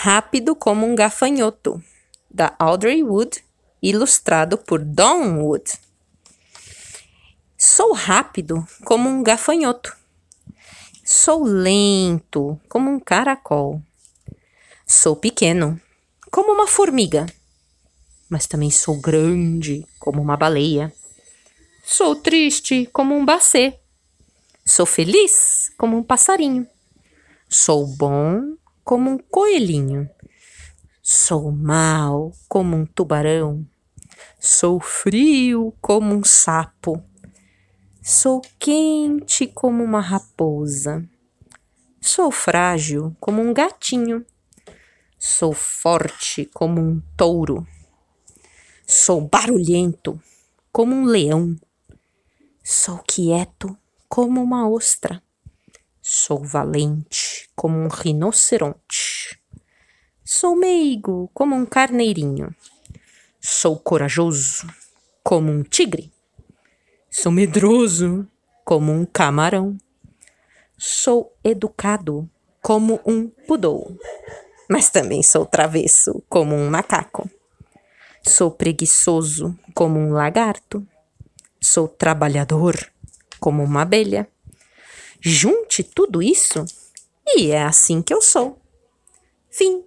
Rápido como um gafanhoto, da Audrey Wood, ilustrado por Don Wood. Sou rápido como um gafanhoto. Sou lento como um caracol. Sou pequeno como uma formiga, mas também sou grande como uma baleia. Sou triste como um bacê. Sou feliz como um passarinho. Sou bom como um coelhinho. Sou mau como um tubarão. Sou frio como um sapo. Sou quente como uma raposa. Sou frágil como um gatinho. Sou forte como um touro. Sou barulhento como um leão. Sou quieto como uma ostra. Sou valente como um rinoceronte. Sou meigo como um carneirinho. Sou corajoso como um tigre. Sou medroso como um camarão. Sou educado como um pudou. Mas também sou travesso como um macaco. Sou preguiçoso como um lagarto. Sou trabalhador como uma abelha. Junte tudo isso e é assim que eu sou. Fim.